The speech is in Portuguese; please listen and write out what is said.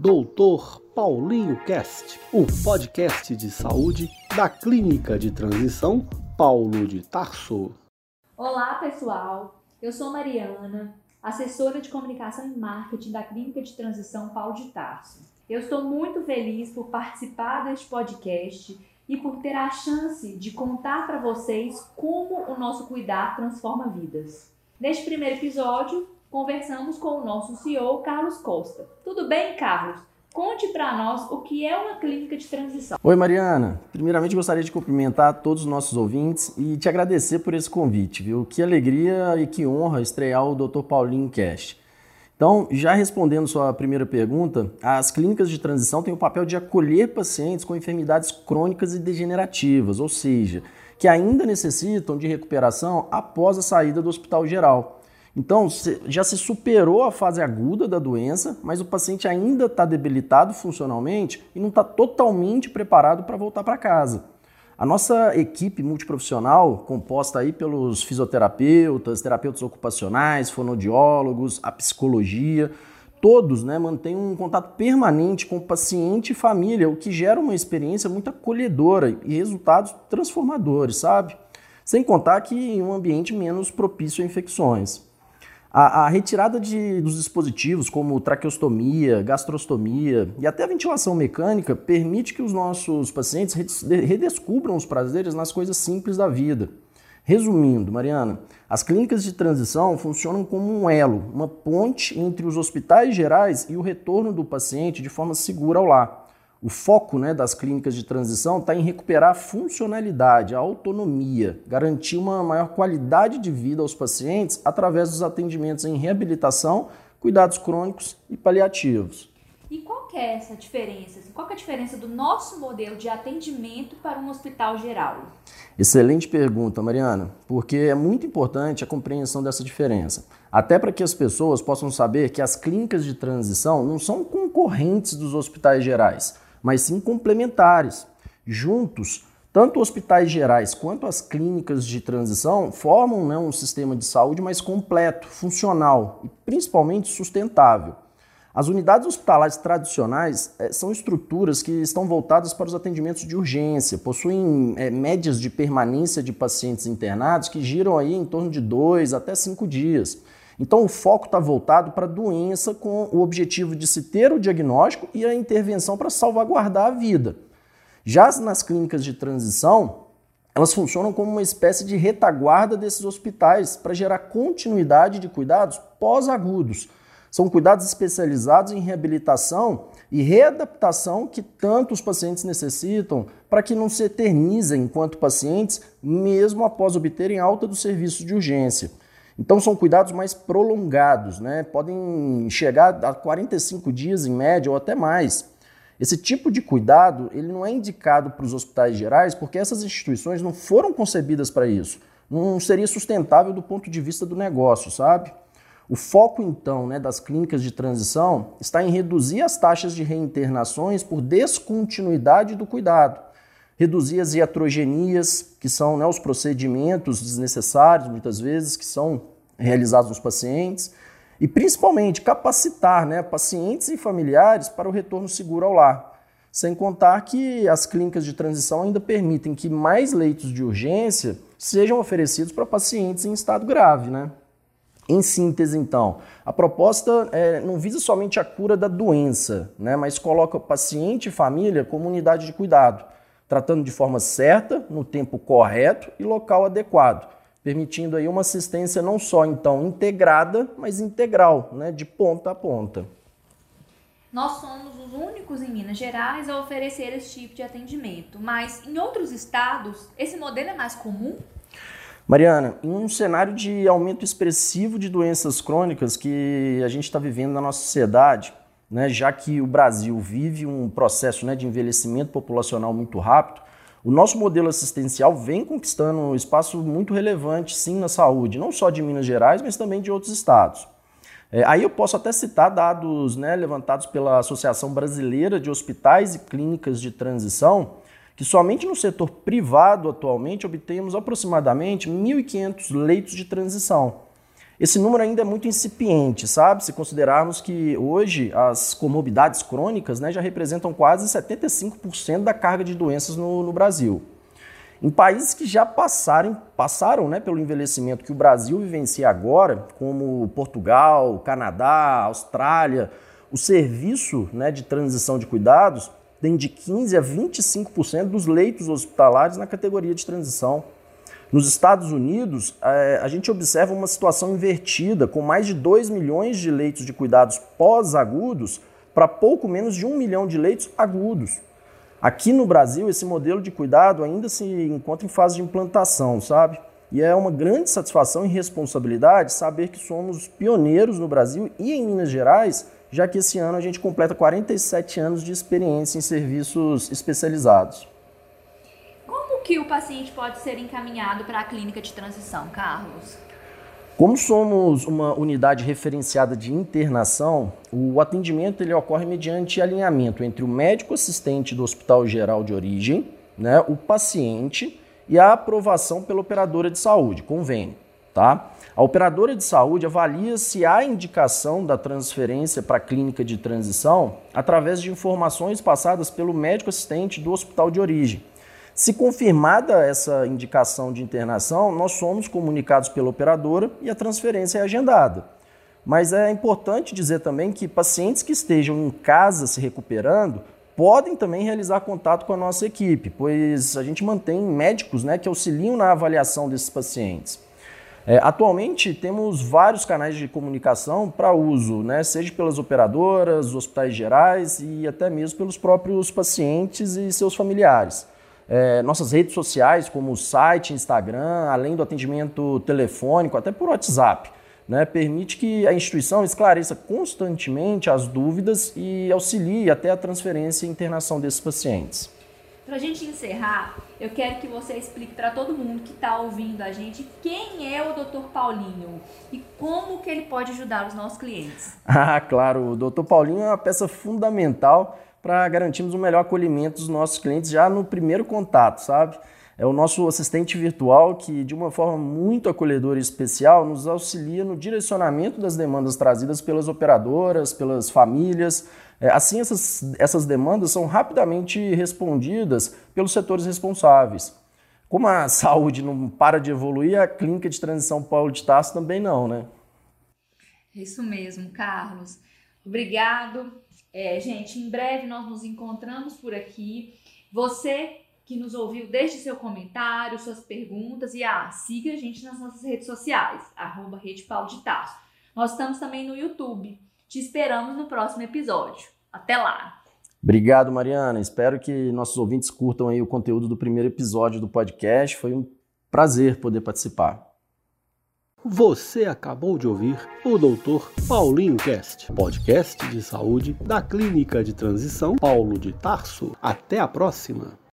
Doutor Paulinho Cast, o podcast de saúde da Clínica de Transição Paulo de Tarso. Olá, pessoal. Eu sou Mariana, assessora de comunicação e marketing da Clínica de Transição Paulo de Tarso. Eu estou muito feliz por participar deste podcast e por ter a chance de contar para vocês como o nosso cuidar transforma vidas. Neste primeiro episódio, conversamos com o nosso CEO, Carlos Costa. Tudo bem, Carlos? Conte para nós o que é uma clínica de transição. Oi, Mariana. Primeiramente, gostaria de cumprimentar todos os nossos ouvintes e te agradecer por esse convite, viu? Que alegria e que honra estrear o Dr. Paulinho Cast. Então, já respondendo sua primeira pergunta, as clínicas de transição têm o papel de acolher pacientes com enfermidades crônicas e degenerativas, ou seja, que ainda necessitam de recuperação após a saída do hospital geral. Então, já se superou a fase aguda da doença, mas o paciente ainda está debilitado funcionalmente e não está totalmente preparado para voltar para casa. A nossa equipe multiprofissional, composta aí pelos fisioterapeutas, terapeutas ocupacionais, fonodiólogos, a psicologia, todos né, mantêm um contato permanente com o paciente e família, o que gera uma experiência muito acolhedora e resultados transformadores, sabe? Sem contar que em um ambiente menos propício a infecções. A, a retirada de, dos dispositivos como traqueostomia, gastrostomia e até a ventilação mecânica permite que os nossos pacientes redescubram os prazeres nas coisas simples da vida. Resumindo, Mariana, as clínicas de transição funcionam como um elo, uma ponte entre os hospitais gerais e o retorno do paciente de forma segura ao lar. O foco né, das clínicas de transição está em recuperar a funcionalidade, a autonomia, garantir uma maior qualidade de vida aos pacientes através dos atendimentos em reabilitação, cuidados crônicos e paliativos. E qual é essa diferença? Qual é a diferença do nosso modelo de atendimento para um hospital geral? Excelente pergunta, Mariana, porque é muito importante a compreensão dessa diferença. Até para que as pessoas possam saber que as clínicas de transição não são concorrentes dos hospitais gerais mas sim complementares. Juntos, tanto hospitais gerais quanto as clínicas de transição formam né, um sistema de saúde mais completo, funcional e principalmente sustentável. As unidades hospitalares tradicionais é, são estruturas que estão voltadas para os atendimentos de urgência, possuem é, médias de permanência de pacientes internados que giram aí em torno de dois até cinco dias. Então, o foco está voltado para a doença com o objetivo de se ter o diagnóstico e a intervenção para salvaguardar a vida. Já nas clínicas de transição, elas funcionam como uma espécie de retaguarda desses hospitais para gerar continuidade de cuidados pós-agudos. São cuidados especializados em reabilitação e readaptação que tanto os pacientes necessitam para que não se eternizem enquanto pacientes, mesmo após obterem alta do serviço de urgência. Então são cuidados mais prolongados, né? podem chegar a 45 dias em média ou até mais. Esse tipo de cuidado ele não é indicado para os hospitais gerais porque essas instituições não foram concebidas para isso. Não seria sustentável do ponto de vista do negócio, sabe? O foco, então, né, das clínicas de transição está em reduzir as taxas de reinternações por descontinuidade do cuidado, reduzir as iatrogenias, que são né, os procedimentos desnecessários, muitas vezes, que são realizados nos pacientes, e principalmente capacitar né, pacientes e familiares para o retorno seguro ao lar. Sem contar que as clínicas de transição ainda permitem que mais leitos de urgência sejam oferecidos para pacientes em estado grave. Né? Em síntese, então, a proposta é, não visa somente a cura da doença, né, mas coloca o paciente e família como unidade de cuidado tratando de forma certa, no tempo correto e local adequado, permitindo aí uma assistência não só então integrada, mas integral, né, de ponta a ponta. Nós somos os únicos em Minas Gerais a oferecer esse tipo de atendimento, mas em outros estados esse modelo é mais comum? Mariana, em um cenário de aumento expressivo de doenças crônicas que a gente está vivendo na nossa sociedade, né, já que o Brasil vive um processo né, de envelhecimento populacional muito rápido, o nosso modelo assistencial vem conquistando um espaço muito relevante, sim, na saúde, não só de Minas Gerais, mas também de outros estados. É, aí eu posso até citar dados né, levantados pela Associação Brasileira de Hospitais e Clínicas de Transição, que somente no setor privado atualmente obtemos aproximadamente 1.500 leitos de transição. Esse número ainda é muito incipiente, sabe? Se considerarmos que hoje as comorbidades crônicas né, já representam quase 75% da carga de doenças no, no Brasil. Em países que já passaram, passaram né, pelo envelhecimento que o Brasil vivencia agora, como Portugal, Canadá, Austrália, o serviço né, de transição de cuidados tem de 15% a 25% dos leitos hospitalares na categoria de transição. Nos Estados Unidos, é, a gente observa uma situação invertida, com mais de 2 milhões de leitos de cuidados pós-agudos para pouco menos de 1 milhão de leitos agudos. Aqui no Brasil, esse modelo de cuidado ainda se encontra em fase de implantação, sabe? E é uma grande satisfação e responsabilidade saber que somos pioneiros no Brasil e em Minas Gerais já que esse ano a gente completa 47 anos de experiência em serviços especializados. Que o paciente pode ser encaminhado para a clínica de transição, Carlos? Como somos uma unidade referenciada de internação, o atendimento ele ocorre mediante alinhamento entre o médico assistente do Hospital Geral de Origem, né, o paciente e a aprovação pela operadora de saúde, convênio. Tá? A operadora de saúde avalia se há indicação da transferência para a clínica de transição através de informações passadas pelo médico assistente do hospital de origem. Se confirmada essa indicação de internação, nós somos comunicados pela operadora e a transferência é agendada. Mas é importante dizer também que pacientes que estejam em casa se recuperando podem também realizar contato com a nossa equipe, pois a gente mantém médicos né, que auxiliam na avaliação desses pacientes. É, atualmente temos vários canais de comunicação para uso, né, seja pelas operadoras, hospitais gerais e até mesmo pelos próprios pacientes e seus familiares. É, nossas redes sociais, como o site, Instagram, além do atendimento telefônico, até por WhatsApp, né, permite que a instituição esclareça constantemente as dúvidas e auxilie até a transferência e internação desses pacientes. Para a gente encerrar, eu quero que você explique para todo mundo que está ouvindo a gente quem é o Dr. Paulinho e como que ele pode ajudar os nossos clientes. Ah, claro, o Dr. Paulinho é uma peça fundamental para garantirmos o melhor acolhimento dos nossos clientes já no primeiro contato, sabe? É o nosso assistente virtual que, de uma forma muito acolhedora e especial, nos auxilia no direcionamento das demandas trazidas pelas operadoras, pelas famílias, é, assim, essas, essas demandas são rapidamente respondidas pelos setores responsáveis. Como a saúde não para de evoluir, a clínica de transição Paulo de Tarso também não, né? Isso mesmo, Carlos. Obrigado. É, gente, em breve nós nos encontramos por aqui. Você que nos ouviu, deixe seu comentário, suas perguntas e ah, siga a gente nas nossas redes sociais, arroba Rede Paulo de Tarso. Nós estamos também no YouTube. Te esperamos no próximo episódio. Até lá! Obrigado, Mariana. Espero que nossos ouvintes curtam aí o conteúdo do primeiro episódio do podcast. Foi um prazer poder participar. Você acabou de ouvir o Doutor Paulinho Cast, podcast de saúde da Clínica de Transição Paulo de Tarso. Até a próxima!